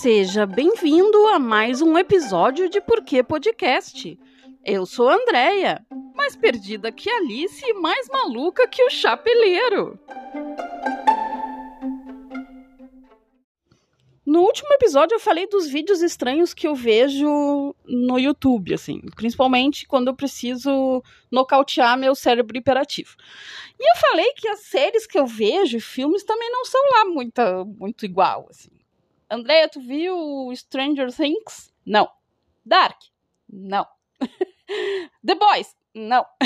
Seja bem-vindo a mais um episódio de Porquê Podcast. Eu sou a Andrea, mais perdida que Alice e mais maluca que o chapeleiro. No último episódio eu falei dos vídeos estranhos que eu vejo no YouTube, assim, principalmente quando eu preciso nocautear meu cérebro hiperativo. E eu falei que as séries que eu vejo, filmes também não são lá muito, muito igual, assim. Andréia, tu viu Stranger Things? Não. Dark? Não. The Boys? Não.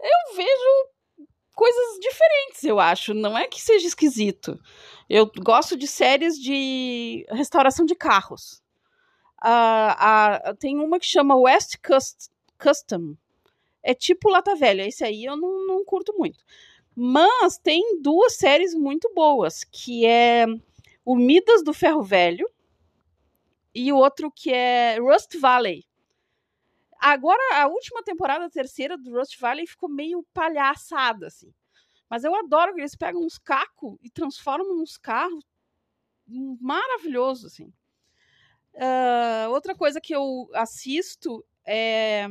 eu vejo coisas diferentes, eu acho. Não é que seja esquisito. Eu gosto de séries de restauração de carros. Uh, uh, tem uma que chama West Cust Custom. É tipo Lata Velha. Esse aí eu não, não curto muito. Mas tem duas séries muito boas, que é o Midas do Ferro Velho e o outro que é Rust Valley. Agora, a última temporada, a terceira do Rust Valley, ficou meio palhaçada, assim. Mas eu adoro que eles pegam uns cacos e transformam uns carros maravilhoso, assim. Uh, outra coisa que eu assisto é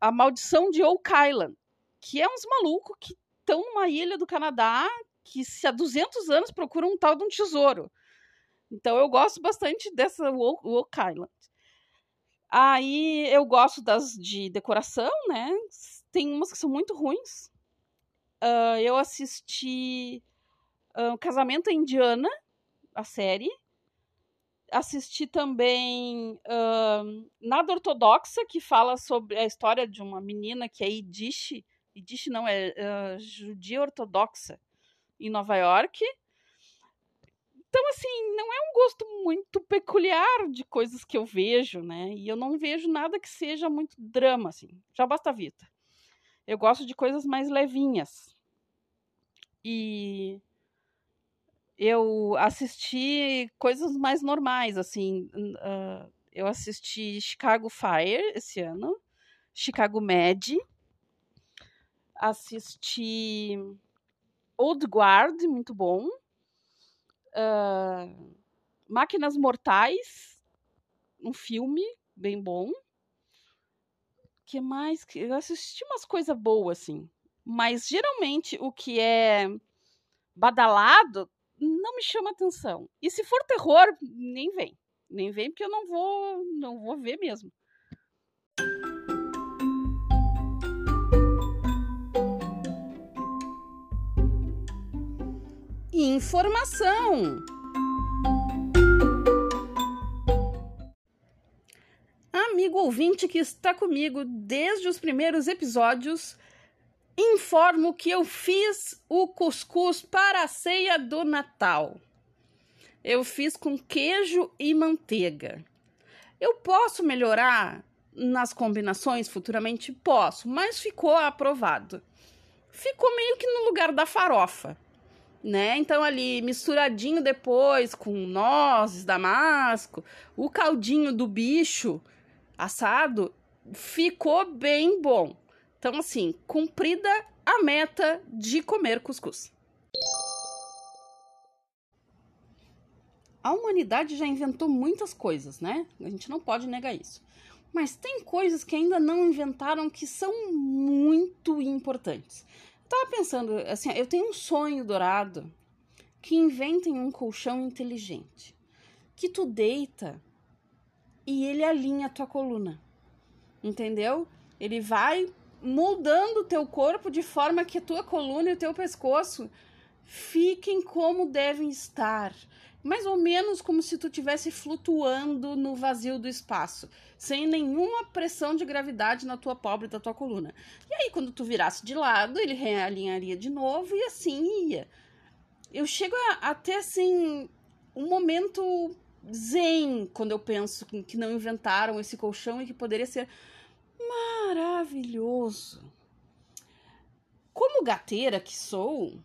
A Maldição de Oak Island, que é uns malucos que estão numa ilha do Canadá que se há 200 anos procuram um tal de um tesouro. Então eu gosto bastante dessa Oak Island. Aí eu gosto das de decoração, né? Tem umas que são muito ruins. Uh, eu assisti uh, Casamento Indiana, a série. Assisti também uh, Nada Ortodoxa, que fala sobre a história de uma menina que é Yiddish. Yiddish não, é uh, judia ortodoxa em Nova York. Então, assim, não é um gosto muito peculiar de coisas que eu vejo, né? E eu não vejo nada que seja muito drama, assim. Já basta a vida. Eu gosto de coisas mais levinhas. E eu assisti coisas mais normais, assim. Uh, eu assisti Chicago Fire esse ano, Chicago Med, assisti Old Guard, muito bom. Uh, Máquinas Mortais, um filme bem bom. que mais? Eu assisti umas coisas boas, assim. Mas geralmente o que é badalado não me chama atenção. E se for terror, nem vem. Nem vem porque eu não vou, não vou ver mesmo. Informação. Amigo ouvinte que está comigo desde os primeiros episódios, informo que eu fiz o cuscuz para a ceia do Natal. Eu fiz com queijo e manteiga. Eu posso melhorar nas combinações futuramente? Posso, mas ficou aprovado. Ficou meio que no lugar da farofa né? Então ali misturadinho depois com nozes, damasco, o caldinho do bicho assado ficou bem bom. Então assim, cumprida a meta de comer cuscuz. A humanidade já inventou muitas coisas, né? A gente não pode negar isso. Mas tem coisas que ainda não inventaram que são muito importantes. Tava pensando, assim, eu tenho um sonho dourado que inventem um colchão inteligente, que tu deita e ele alinha a tua coluna. Entendeu? Ele vai moldando o teu corpo de forma que a tua coluna e o teu pescoço fiquem como devem estar mais ou menos como se tu estivesse flutuando no vazio do espaço, sem nenhuma pressão de gravidade na tua pobre da tua coluna. E aí, quando tu virasse de lado, ele realinharia de novo e assim ia. Eu chego a, a ter assim um momento zen quando eu penso que não inventaram esse colchão e que poderia ser maravilhoso. Como gateira que sou,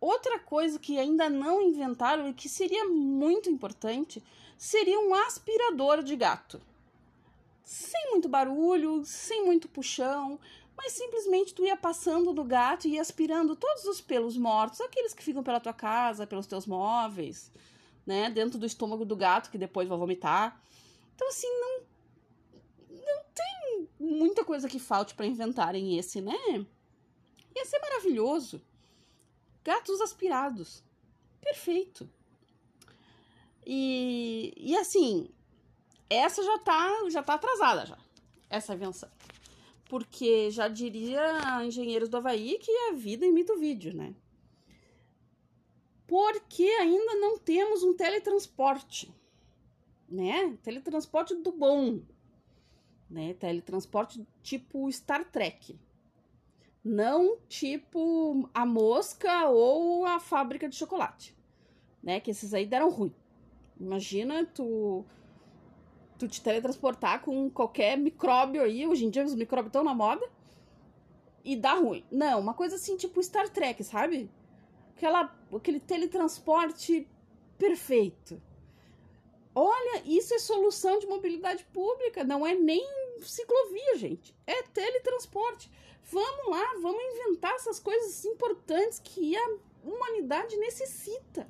Outra coisa que ainda não inventaram e que seria muito importante seria um aspirador de gato. Sem muito barulho, sem muito puxão, mas simplesmente tu ia passando do gato e ia aspirando todos os pelos mortos, aqueles que ficam pela tua casa, pelos teus móveis, né, dentro do estômago do gato que depois vai vomitar. Então assim, não não tem muita coisa que falte para inventarem esse, né? Ia ser maravilhoso. Gatos aspirados. Perfeito. E, e assim, essa já tá, já tá atrasada já. Essa invenção. Porque já diria engenheiros do Havaí que a vida imita o vídeo, né? Porque ainda não temos um teletransporte, né? Teletransporte do bom, né? Teletransporte tipo Star Trek. Não tipo a mosca ou a fábrica de chocolate, né? Que esses aí deram ruim. Imagina tu tu te teletransportar com qualquer micróbio aí, hoje em dia os micróbios estão na moda, e dá ruim. Não, uma coisa assim, tipo Star Trek, sabe? Aquela, aquele teletransporte perfeito. Olha, isso é solução de mobilidade pública, não é nem ciclovia, gente. É teletransporte. Vamos lá, vamos inventar essas coisas importantes que a humanidade necessita.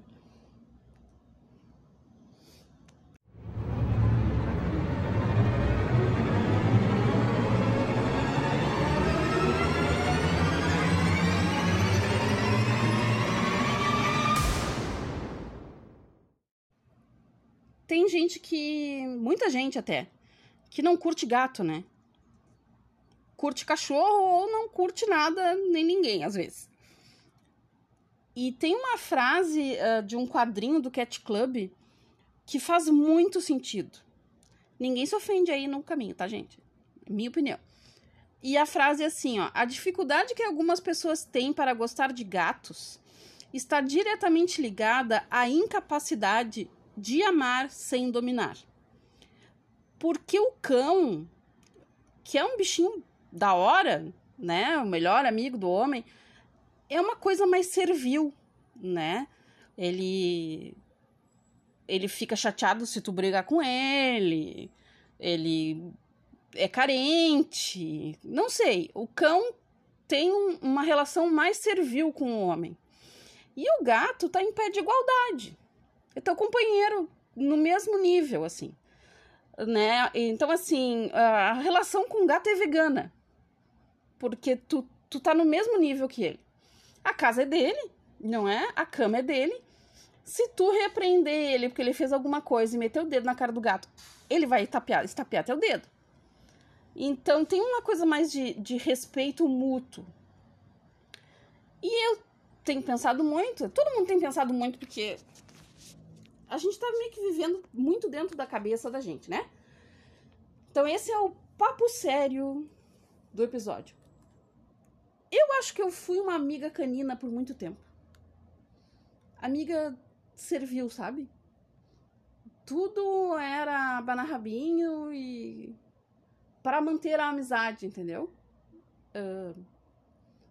Tem gente que. Muita gente até. Que não curte gato, né? Curte cachorro ou não curte nada, nem ninguém, às vezes. E tem uma frase uh, de um quadrinho do Cat Club que faz muito sentido. Ninguém se ofende aí no caminho, tá, gente? Minha opinião. E a frase é assim, ó: a dificuldade que algumas pessoas têm para gostar de gatos está diretamente ligada à incapacidade de amar sem dominar. Porque o cão, que é um bichinho da hora, né, o melhor amigo do homem, é uma coisa mais servil, né? Ele ele fica chateado se tu brigar com ele, ele é carente, não sei. O cão tem um, uma relação mais servil com o homem. E o gato tá em pé de igualdade é teu companheiro no mesmo nível, assim. Né? Então, assim, a relação com o gato é vegana. Porque tu, tu tá no mesmo nível que ele. A casa é dele, não é? A cama é dele. Se tu repreender ele porque ele fez alguma coisa e meter o dedo na cara do gato, ele vai estapear, estapear teu dedo. Então tem uma coisa mais de, de respeito mútuo. E eu tenho pensado muito, todo mundo tem pensado muito, porque a gente tá meio que vivendo muito dentro da cabeça da gente, né? Então esse é o papo sério do episódio. Eu acho que eu fui uma amiga canina por muito tempo. Amiga serviu, sabe? Tudo era abanar rabinho e para manter a amizade, entendeu? Uh,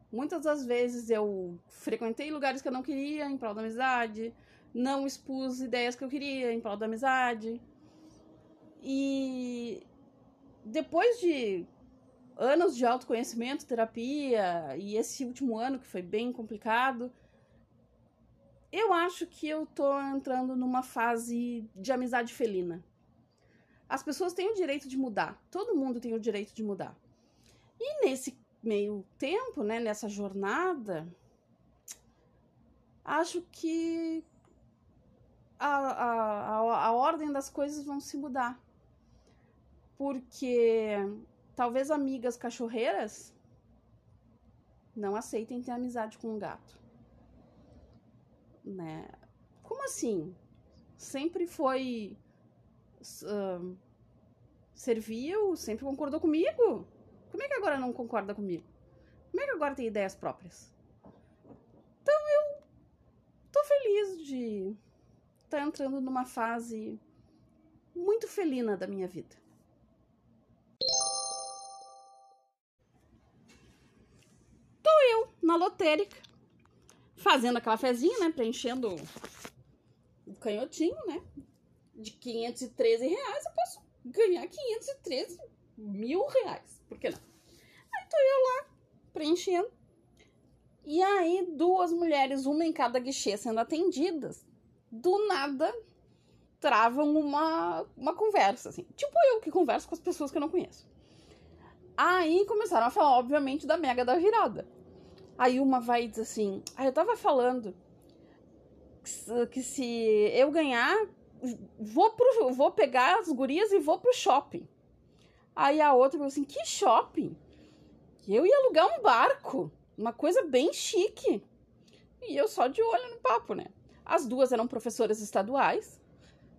muitas das vezes eu frequentei lugares que eu não queria em prol da amizade não expus ideias que eu queria em prol da amizade. E depois de anos de autoconhecimento, terapia e esse último ano que foi bem complicado, eu acho que eu tô entrando numa fase de amizade felina. As pessoas têm o direito de mudar, todo mundo tem o direito de mudar. E nesse meio tempo, né, nessa jornada, acho que a, a, a ordem das coisas vão se mudar. Porque talvez amigas cachorreiras não aceitem ter amizade com um gato. Né? Como assim? Sempre foi uh, serviu, sempre concordou comigo. Como é que agora não concorda comigo? Como é que agora tem ideias próprias? Então eu tô feliz de tá entrando numa fase muito felina da minha vida. Tô eu na lotérica, fazendo aquela fezinha, né? Preenchendo o canhotinho, né? De 513 reais, eu posso ganhar 513 mil reais. Por que não? Aí tô eu lá, preenchendo. E aí, duas mulheres, uma em cada guichê, sendo atendidas do nada travam uma, uma conversa, assim. Tipo eu que converso com as pessoas que eu não conheço. Aí começaram a falar, obviamente, da mega da virada. Aí uma vai e diz assim: Ah, eu tava falando que se eu ganhar, vou, pro, vou pegar as gurias e vou pro shopping. Aí a outra falou assim: Que shopping? Eu ia alugar um barco, uma coisa bem chique. E eu só de olho no papo, né? As duas eram professoras estaduais.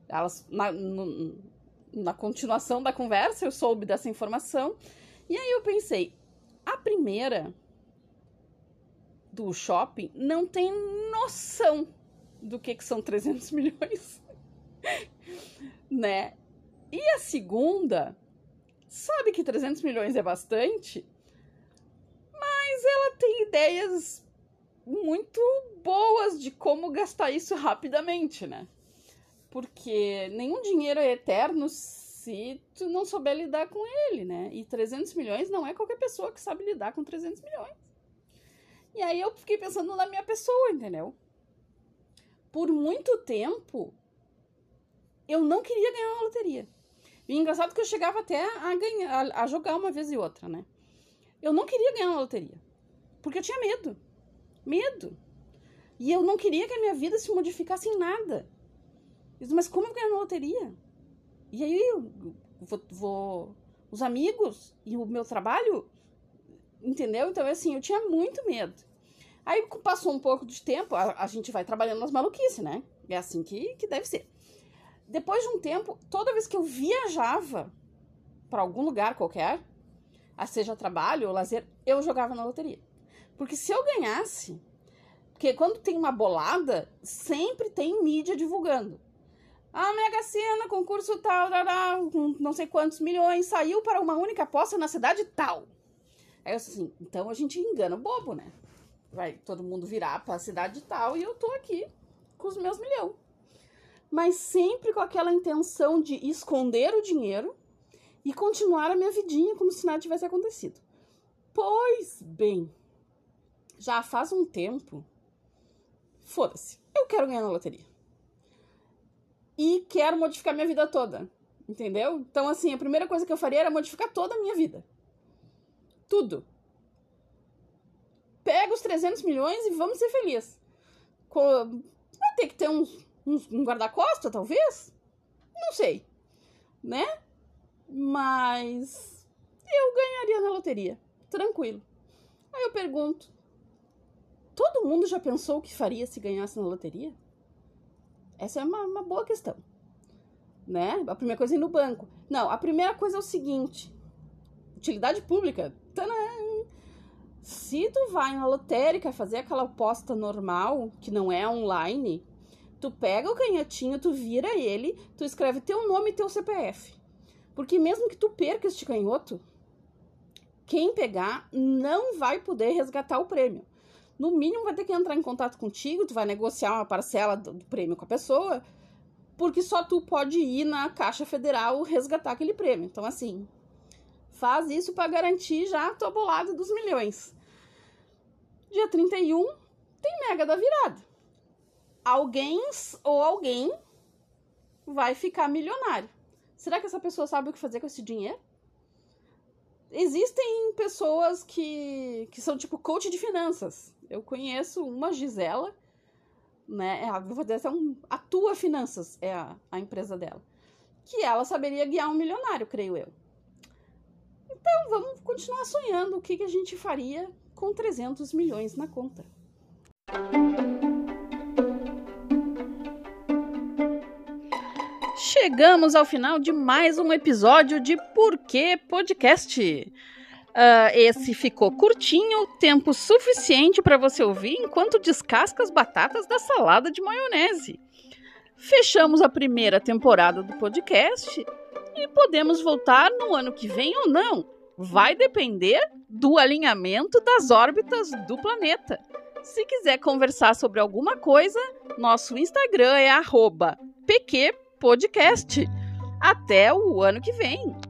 Elas, na, no, na continuação da conversa, eu soube dessa informação. E aí eu pensei, a primeira do shopping não tem noção do que, que são 300 milhões, né? E a segunda sabe que 300 milhões é bastante, mas ela tem ideias muito boas de como gastar isso rapidamente, né? Porque nenhum dinheiro é eterno se tu não souber lidar com ele, né? E 300 milhões não é qualquer pessoa que sabe lidar com 300 milhões. E aí eu fiquei pensando na minha pessoa, entendeu? Por muito tempo, eu não queria ganhar uma loteria. E engraçado que eu chegava até a ganhar, a jogar uma vez e outra, né? Eu não queria ganhar uma loteria. Porque eu tinha medo. Medo. E eu não queria que a minha vida se modificasse em nada. Eu disse, mas como eu ganho uma loteria? E aí eu vou, vou, os amigos e o meu trabalho, entendeu? Então, assim, eu tinha muito medo. Aí passou um pouco de tempo, a, a gente vai trabalhando nas maluquices, né? É assim que, que deve ser. Depois de um tempo, toda vez que eu viajava para algum lugar qualquer, seja trabalho ou lazer, eu jogava na loteria. Porque se eu ganhasse, porque quando tem uma bolada, sempre tem mídia divulgando. A Mega Sena, concurso tal, tal, tal, não sei quantos milhões, saiu para uma única aposta na cidade tal. Aí eu assim, então a gente engana o bobo, né? Vai todo mundo virar para a cidade tal e eu tô aqui com os meus milhões. Mas sempre com aquela intenção de esconder o dinheiro e continuar a minha vidinha como se nada tivesse acontecido. Pois bem, já faz um tempo, foda-se, eu quero ganhar na loteria e quero modificar minha vida toda. Entendeu? Então, assim, a primeira coisa que eu faria era modificar toda a minha vida. Tudo. Pega os 300 milhões e vamos ser felizes. Vai ter que ter uns, um guarda-costa, talvez? Não sei. Né? Mas eu ganharia na loteria. Tranquilo. Aí eu pergunto: todo mundo já pensou o que faria se ganhasse na loteria? Essa é uma, uma boa questão. Né? A primeira coisa é ir no banco. Não, a primeira coisa é o seguinte: utilidade pública. Se tu vai na lotérica fazer aquela aposta normal, que não é online, tu pega o canhotinho, tu vira ele, tu escreve teu nome e teu CPF. Porque mesmo que tu perca este canhoto, quem pegar não vai poder resgatar o prêmio no mínimo vai ter que entrar em contato contigo, tu vai negociar uma parcela do, do prêmio com a pessoa, porque só tu pode ir na Caixa Federal resgatar aquele prêmio. Então, assim, faz isso para garantir já a tua bolada dos milhões. Dia 31 tem mega da virada. Alguém ou alguém vai ficar milionário. Será que essa pessoa sabe o que fazer com esse dinheiro? Existem pessoas que, que são tipo coach de finanças. Eu conheço uma Gisela, né? É, vou dizer, é um, a Tua Finanças é a, a empresa dela. Que ela saberia guiar um milionário, creio eu. Então, vamos continuar sonhando o que, que a gente faria com 300 milhões na conta. Chegamos ao final de mais um episódio de Porquê Podcast. Uh, esse ficou curtinho, tempo suficiente para você ouvir enquanto descasca as batatas da salada de maionese. Fechamos a primeira temporada do podcast e podemos voltar no ano que vem ou não. Vai depender do alinhamento das órbitas do planeta. Se quiser conversar sobre alguma coisa, nosso Instagram é pqpodcast. Até o ano que vem!